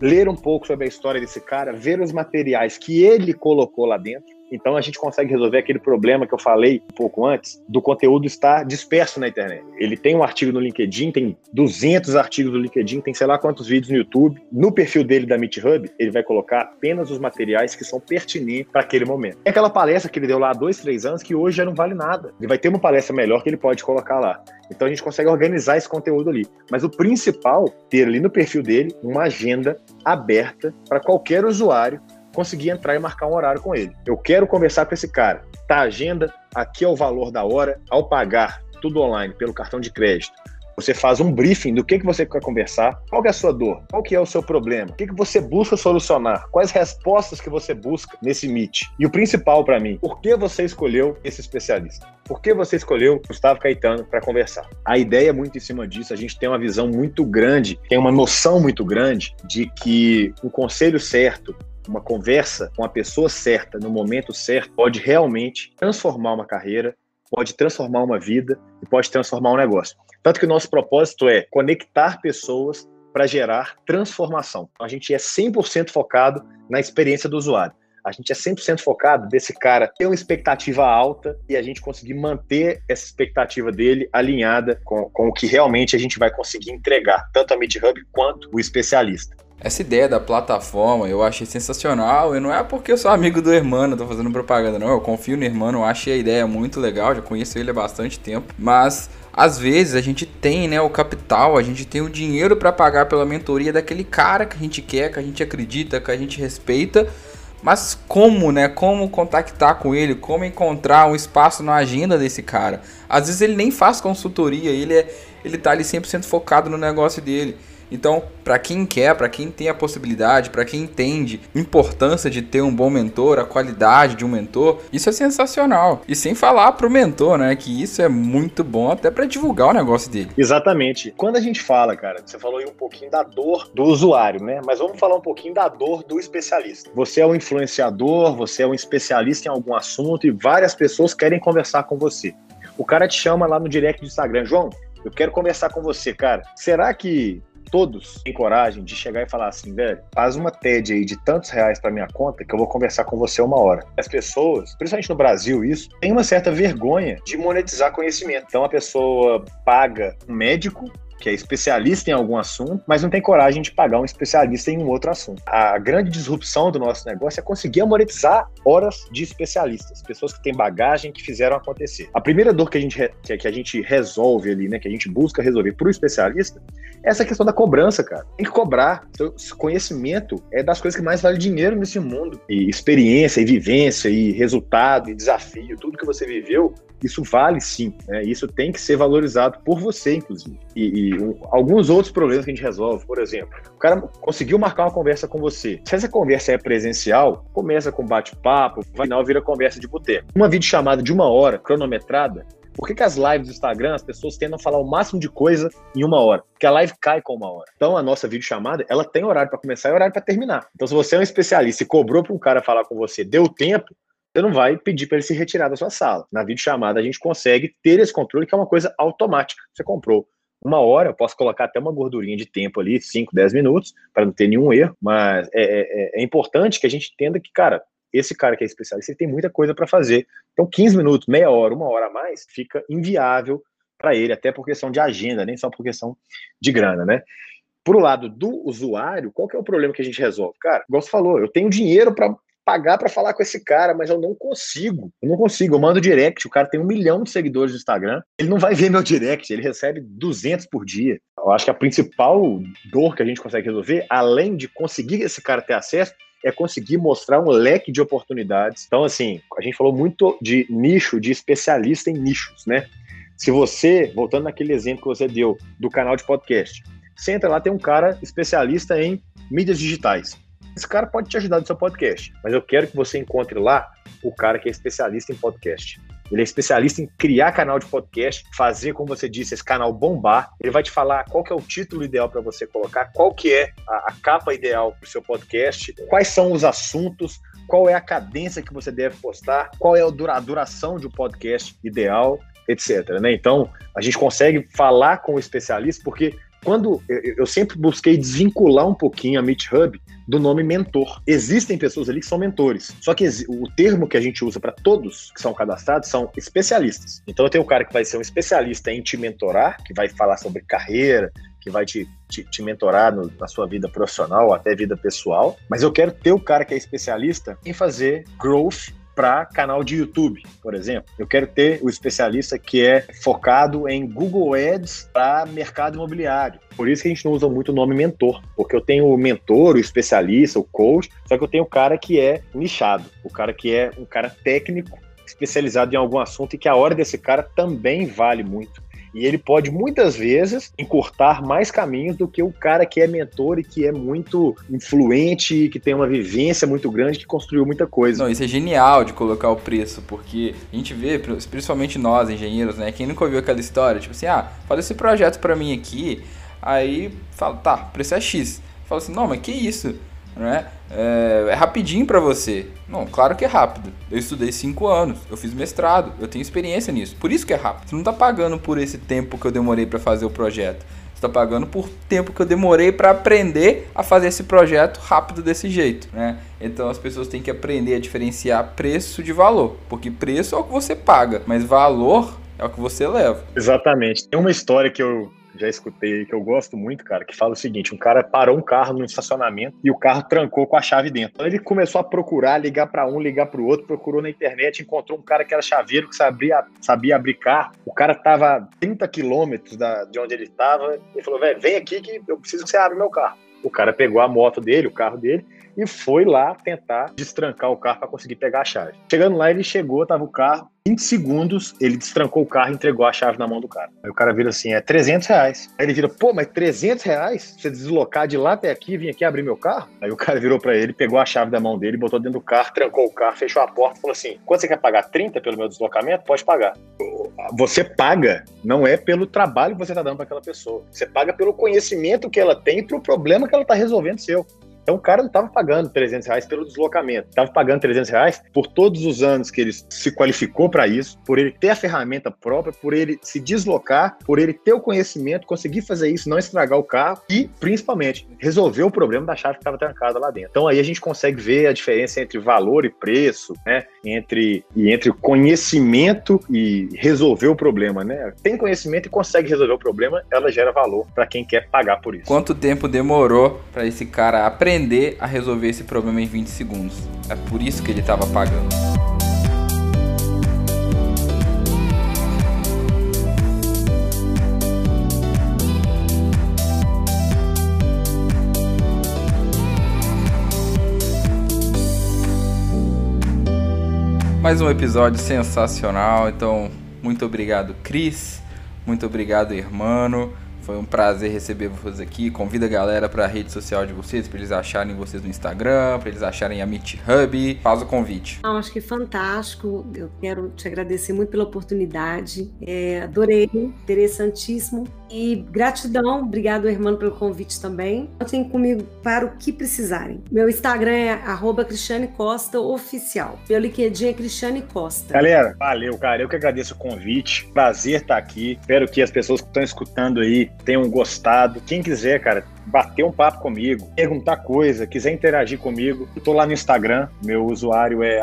ler um pouco sobre a história desse cara, ver os materiais que ele colocou lá dentro então a gente consegue resolver aquele problema que eu falei um pouco antes, do conteúdo estar disperso na internet. Ele tem um artigo no LinkedIn, tem 200 artigos no LinkedIn, tem sei lá quantos vídeos no YouTube. No perfil dele da Meet Hub, ele vai colocar apenas os materiais que são pertinentes para aquele momento. É aquela palestra que ele deu lá há dois, três anos que hoje já não vale nada. Ele vai ter uma palestra melhor que ele pode colocar lá. Então a gente consegue organizar esse conteúdo ali. Mas o principal, ter ali no perfil dele uma agenda aberta para qualquer usuário conseguir entrar e marcar um horário com ele. Eu quero conversar com esse cara. Tá a agenda, aqui é o valor da hora. Ao pagar tudo online pelo cartão de crédito, você faz um briefing do que, que você quer conversar, qual é a sua dor, qual que é o seu problema, o que, que você busca solucionar, quais respostas que você busca nesse Meet. E o principal para mim, por que você escolheu esse especialista? Por que você escolheu Gustavo Caetano para conversar? A ideia é muito em cima disso, a gente tem uma visão muito grande, tem uma noção muito grande de que o conselho certo, uma conversa com a pessoa certa no momento certo pode realmente transformar uma carreira, pode transformar uma vida e pode transformar um negócio. Tanto que o nosso propósito é conectar pessoas para gerar transformação. A gente é 100% focado na experiência do usuário. A gente é 100% focado desse cara ter uma expectativa alta e a gente conseguir manter essa expectativa dele alinhada com, com o que realmente a gente vai conseguir entregar, tanto a Meet Hub quanto o especialista. Essa ideia da plataforma eu achei sensacional. E não é porque eu sou amigo do Hermano, tô fazendo propaganda, não. Eu confio no Hermano, achei a ideia muito legal, já conheço ele há bastante tempo. Mas às vezes a gente tem né, o capital, a gente tem o dinheiro para pagar pela mentoria daquele cara que a gente quer, que a gente acredita, que a gente respeita. Mas como, né? Como contactar com ele? Como encontrar um espaço na agenda desse cara? Às vezes ele nem faz consultoria, ele, é, ele tá ali 100% focado no negócio dele. Então, para quem quer, para quem tem a possibilidade, para quem entende a importância de ter um bom mentor, a qualidade de um mentor, isso é sensacional. E sem falar pro mentor, né, que isso é muito bom até para divulgar o negócio dele. Exatamente. Quando a gente fala, cara, você falou aí um pouquinho da dor do usuário, né? Mas vamos falar um pouquinho da dor do especialista. Você é um influenciador, você é um especialista em algum assunto e várias pessoas querem conversar com você. O cara te chama lá no direct do Instagram, João, eu quero conversar com você, cara. Será que todos têm coragem de chegar e falar assim, velho, faz uma TED aí de tantos reais para minha conta que eu vou conversar com você uma hora. As pessoas, principalmente no Brasil, isso, tem uma certa vergonha de monetizar conhecimento. Então a pessoa paga um médico que é especialista em algum assunto, mas não tem coragem de pagar um especialista em um outro assunto. A grande disrupção do nosso negócio é conseguir monetizar horas de especialistas, pessoas que têm bagagem, que fizeram acontecer. A primeira dor que a gente, que a gente resolve ali, né, que a gente busca resolver para o especialista, essa questão da cobrança, cara. Tem que cobrar. Seu conhecimento é das coisas que mais vale dinheiro nesse mundo. E experiência, e vivência, e resultado, e desafio, tudo que você viveu, isso vale sim. Né? Isso tem que ser valorizado por você, inclusive. E, e um, alguns outros problemas que a gente resolve, por exemplo, o cara conseguiu marcar uma conversa com você. Se essa conversa é presencial, começa com bate-papo, final vira conversa de boteco. Uma videochamada de uma hora, cronometrada, por que, que as lives do Instagram, as pessoas tentam falar o máximo de coisa em uma hora? Porque a live cai com uma hora. Então, a nossa videochamada, ela tem horário para começar e horário para terminar. Então, se você é um especialista e cobrou para um cara falar com você, deu tempo, você não vai pedir para ele se retirar da sua sala. Na videochamada, a gente consegue ter esse controle, que é uma coisa automática. Você comprou uma hora, eu posso colocar até uma gordurinha de tempo ali, 5, 10 minutos, para não ter nenhum erro, mas é, é, é, importante que a gente entenda que, cara, esse cara que é especialista, ele tem muita coisa para fazer. Então, 15 minutos, meia hora, uma hora a mais, fica inviável para ele, até por questão de agenda, nem só por questão de grana, né? Por o lado do usuário, qual que é o problema que a gente resolve? Cara, igual você falou, eu tenho dinheiro para pagar para falar com esse cara, mas eu não consigo. Eu não consigo. Eu mando direct, o cara tem um milhão de seguidores no Instagram, ele não vai ver meu direct, ele recebe 200 por dia. Eu acho que a principal dor que a gente consegue resolver, além de conseguir esse cara ter acesso, é conseguir mostrar um leque de oportunidades. Então, assim, a gente falou muito de nicho, de especialista em nichos, né? Se você, voltando naquele exemplo que você deu do canal de podcast, você entra lá, tem um cara especialista em mídias digitais. Esse cara pode te ajudar no seu podcast, mas eu quero que você encontre lá o cara que é especialista em podcast. Ele é especialista em criar canal de podcast, fazer, como você disse, esse canal bombar. Ele vai te falar qual que é o título ideal para você colocar, qual que é a, a capa ideal para o seu podcast, quais são os assuntos, qual é a cadência que você deve postar, qual é a duração de um podcast ideal, etc. Né? Então, a gente consegue falar com o especialista porque quando eu sempre busquei desvincular um pouquinho a Meet Hub do nome mentor. Existem pessoas ali que são mentores. Só que o termo que a gente usa para todos que são cadastrados são especialistas. Então eu tenho um cara que vai ser um especialista em te mentorar, que vai falar sobre carreira, que vai te, te, te mentorar no, na sua vida profissional até vida pessoal. Mas eu quero ter o cara que é especialista em fazer growth para canal de YouTube, por exemplo. Eu quero ter o especialista que é focado em Google Ads para mercado imobiliário. Por isso que a gente não usa muito o nome mentor, porque eu tenho o mentor, o especialista, o coach, só que eu tenho o cara que é nichado, o cara que é um cara técnico especializado em algum assunto e que a hora desse cara também vale muito. E ele pode muitas vezes encurtar mais caminhos do que o cara que é mentor e que é muito influente, que tem uma vivência muito grande, que construiu muita coisa. Não, isso é genial de colocar o preço, porque a gente vê, principalmente nós, engenheiros, né? Quem nunca ouviu aquela história, tipo assim, ah, faz esse projeto para mim aqui, aí fala, tá, preço é X. Fala assim, não, mas que isso? Né? É, é rapidinho para você. Não, claro que é rápido. Eu estudei 5 anos, eu fiz mestrado, eu tenho experiência nisso. Por isso que é rápido. Você não tá pagando por esse tempo que eu demorei para fazer o projeto. Você tá pagando por tempo que eu demorei para aprender a fazer esse projeto rápido desse jeito, né? Então as pessoas têm que aprender a diferenciar preço de valor, porque preço é o que você paga, mas valor é o que você leva. Exatamente. Tem uma história que eu já escutei, que eu gosto muito, cara, que fala o seguinte: um cara parou um carro no estacionamento e o carro trancou com a chave dentro. Então ele começou a procurar, ligar para um, ligar para o outro, procurou na internet, encontrou um cara que era chaveiro, que sabia, sabia abrir carro. O cara tava a 30 quilômetros de onde ele estava. Ele falou: velho, vem aqui que eu preciso que você abra meu carro. O cara pegou a moto dele, o carro dele, e foi lá tentar destrancar o carro para conseguir pegar a chave. Chegando lá, ele chegou, tava o carro, 20 segundos, ele destrancou o carro e entregou a chave na mão do cara. Aí o cara vira assim, é 300 reais. Aí ele vira, pô, mas 300 reais? Você deslocar de lá até aqui, vir aqui abrir meu carro? Aí o cara virou para ele, pegou a chave da mão dele, botou dentro do carro, trancou o carro, fechou a porta, falou assim, quanto você quer pagar? 30 pelo meu deslocamento? Pode pagar. Você paga, não é pelo trabalho que você tá dando para aquela pessoa. Você paga pelo conhecimento que ela tem e pro problema que ela tá resolvendo seu. Então o cara não estava pagando 300 reais pelo deslocamento, estava pagando 300 reais por todos os anos que ele se qualificou para isso, por ele ter a ferramenta própria, por ele se deslocar, por ele ter o conhecimento, conseguir fazer isso, não estragar o carro e, principalmente, resolver o problema da chave que estava trancada lá dentro. Então aí a gente consegue ver a diferença entre valor e preço, né? Entre, e entre conhecimento e resolver o problema, né? Tem conhecimento e consegue resolver o problema, ela gera valor para quem quer pagar por isso. Quanto tempo demorou para esse cara aprender a resolver esse problema em 20 segundos. É por isso que ele estava pagando. Mais um episódio sensacional. Então, muito obrigado, Cris. Muito obrigado, irmão. Foi um prazer receber vocês aqui. Convida a galera para a rede social de vocês, para eles acharem vocês no Instagram, para eles acharem a Meet Hub. Faz o convite. Não, acho que fantástico. Eu quero te agradecer muito pela oportunidade. É, adorei, interessantíssimo. E gratidão, obrigado, irmão, pelo convite também. Contem comigo para o que precisarem. Meu Instagram é arroba Cristiane Costa Oficial. Meu LinkedIn é Cristiane Costa. Galera, valeu, cara. Eu que agradeço o convite. Prazer estar aqui. Espero que as pessoas que estão escutando aí tenham gostado. Quem quiser, cara, bater um papo comigo, perguntar coisa, quiser interagir comigo, eu tô lá no Instagram, meu usuário é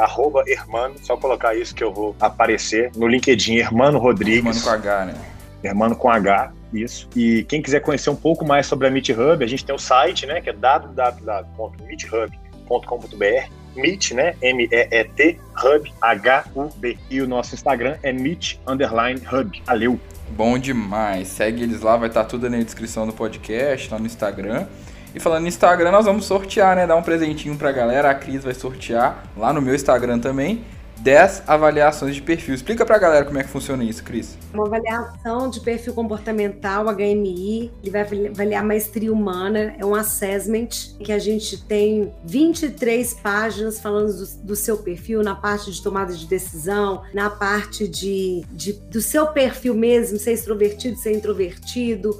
@hermano, só colocar isso que eu vou aparecer no LinkedIn, Hermano Rodrigues. Hermano com H, né? Hermano com H, isso. E quem quiser conhecer um pouco mais sobre a Meet Hub, a gente tem o site, né, que é www.meethub.com.br. Meet, né? M-E-E-T, Hub, H-U-B. E o nosso Instagram é Meet Underline Hub. Valeu! Bom demais. Segue eles lá, vai estar tá tudo na descrição do podcast, lá no Instagram. E falando no Instagram, nós vamos sortear, né? Dar um presentinho pra galera. A Cris vai sortear lá no meu Instagram também. 10 avaliações de perfil. Explica pra galera como é que funciona isso, Cris. Uma avaliação de perfil comportamental, HMI, ele vai avaliar maestria humana, é um assessment que a gente tem 23 páginas falando do, do seu perfil, na parte de tomada de decisão, na parte de, de, do seu perfil mesmo, ser extrovertido, ser introvertido,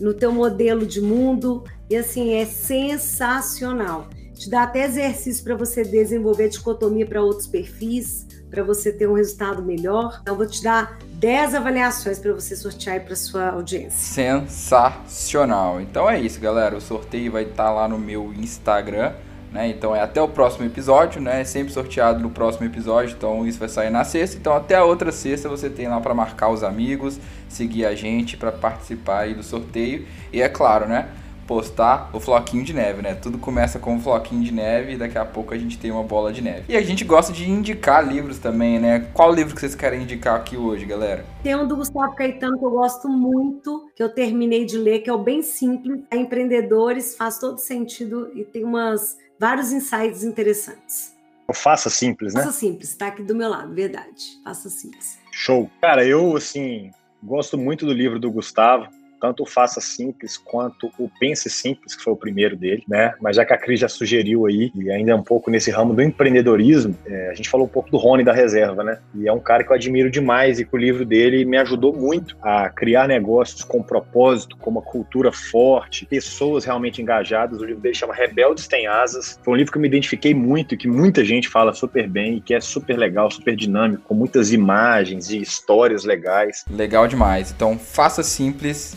no teu modelo de mundo, e assim, é sensacional te dá até exercício para você desenvolver dicotomia para outros perfis, para você ter um resultado melhor. Então, vou te dar 10 avaliações para você sortear para sua audiência. Sensacional! Então é isso, galera. O sorteio vai estar tá lá no meu Instagram. Né? Então é até o próximo episódio, né? É sempre sorteado no próximo episódio, então isso vai sair na sexta. Então até a outra sexta você tem lá para marcar os amigos, seguir a gente para participar aí do sorteio. E é claro, né? Postar o floquinho de neve, né? Tudo começa com um floquinho de neve e daqui a pouco a gente tem uma bola de neve. E a gente gosta de indicar livros também, né? Qual livro que vocês querem indicar aqui hoje, galera? Tem um do Gustavo Caetano que eu gosto muito, que eu terminei de ler, que é o Bem Simples. A empreendedores faz todo sentido e tem umas vários insights interessantes. Faça simples, né? Faça simples, tá aqui do meu lado, verdade. Faça simples. Show. Cara, eu, assim, gosto muito do livro do Gustavo tanto o Faça Simples quanto o Pense Simples, que foi o primeiro dele, né? Mas já que a Cris já sugeriu aí, e ainda é um pouco nesse ramo do empreendedorismo, é, a gente falou um pouco do Rony da Reserva, né? E é um cara que eu admiro demais e que o livro dele me ajudou muito a criar negócios com propósito, com uma cultura forte, pessoas realmente engajadas. O livro dele chama Rebeldes Tem Asas. Foi um livro que eu me identifiquei muito e que muita gente fala super bem e que é super legal, super dinâmico, com muitas imagens e histórias legais. Legal demais. Então, faça simples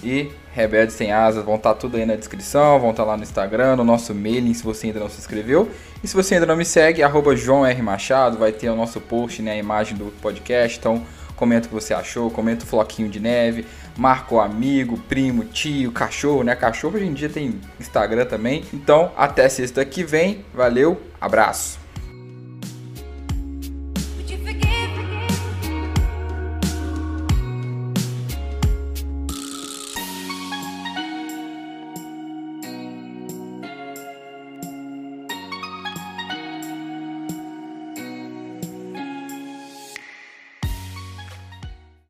Rebeldes Sem Asas, vão estar tá tudo aí na descrição, vão estar tá lá no Instagram, no nosso mailing, se você ainda não se inscreveu. E se você ainda não me segue, arroba João R. Machado, vai ter o nosso post, né, a imagem do podcast, então comenta o que você achou, comenta o floquinho de neve, marca o amigo, primo, tio, cachorro, né, cachorro hoje em dia tem Instagram também. Então, até sexta que vem, valeu, abraço!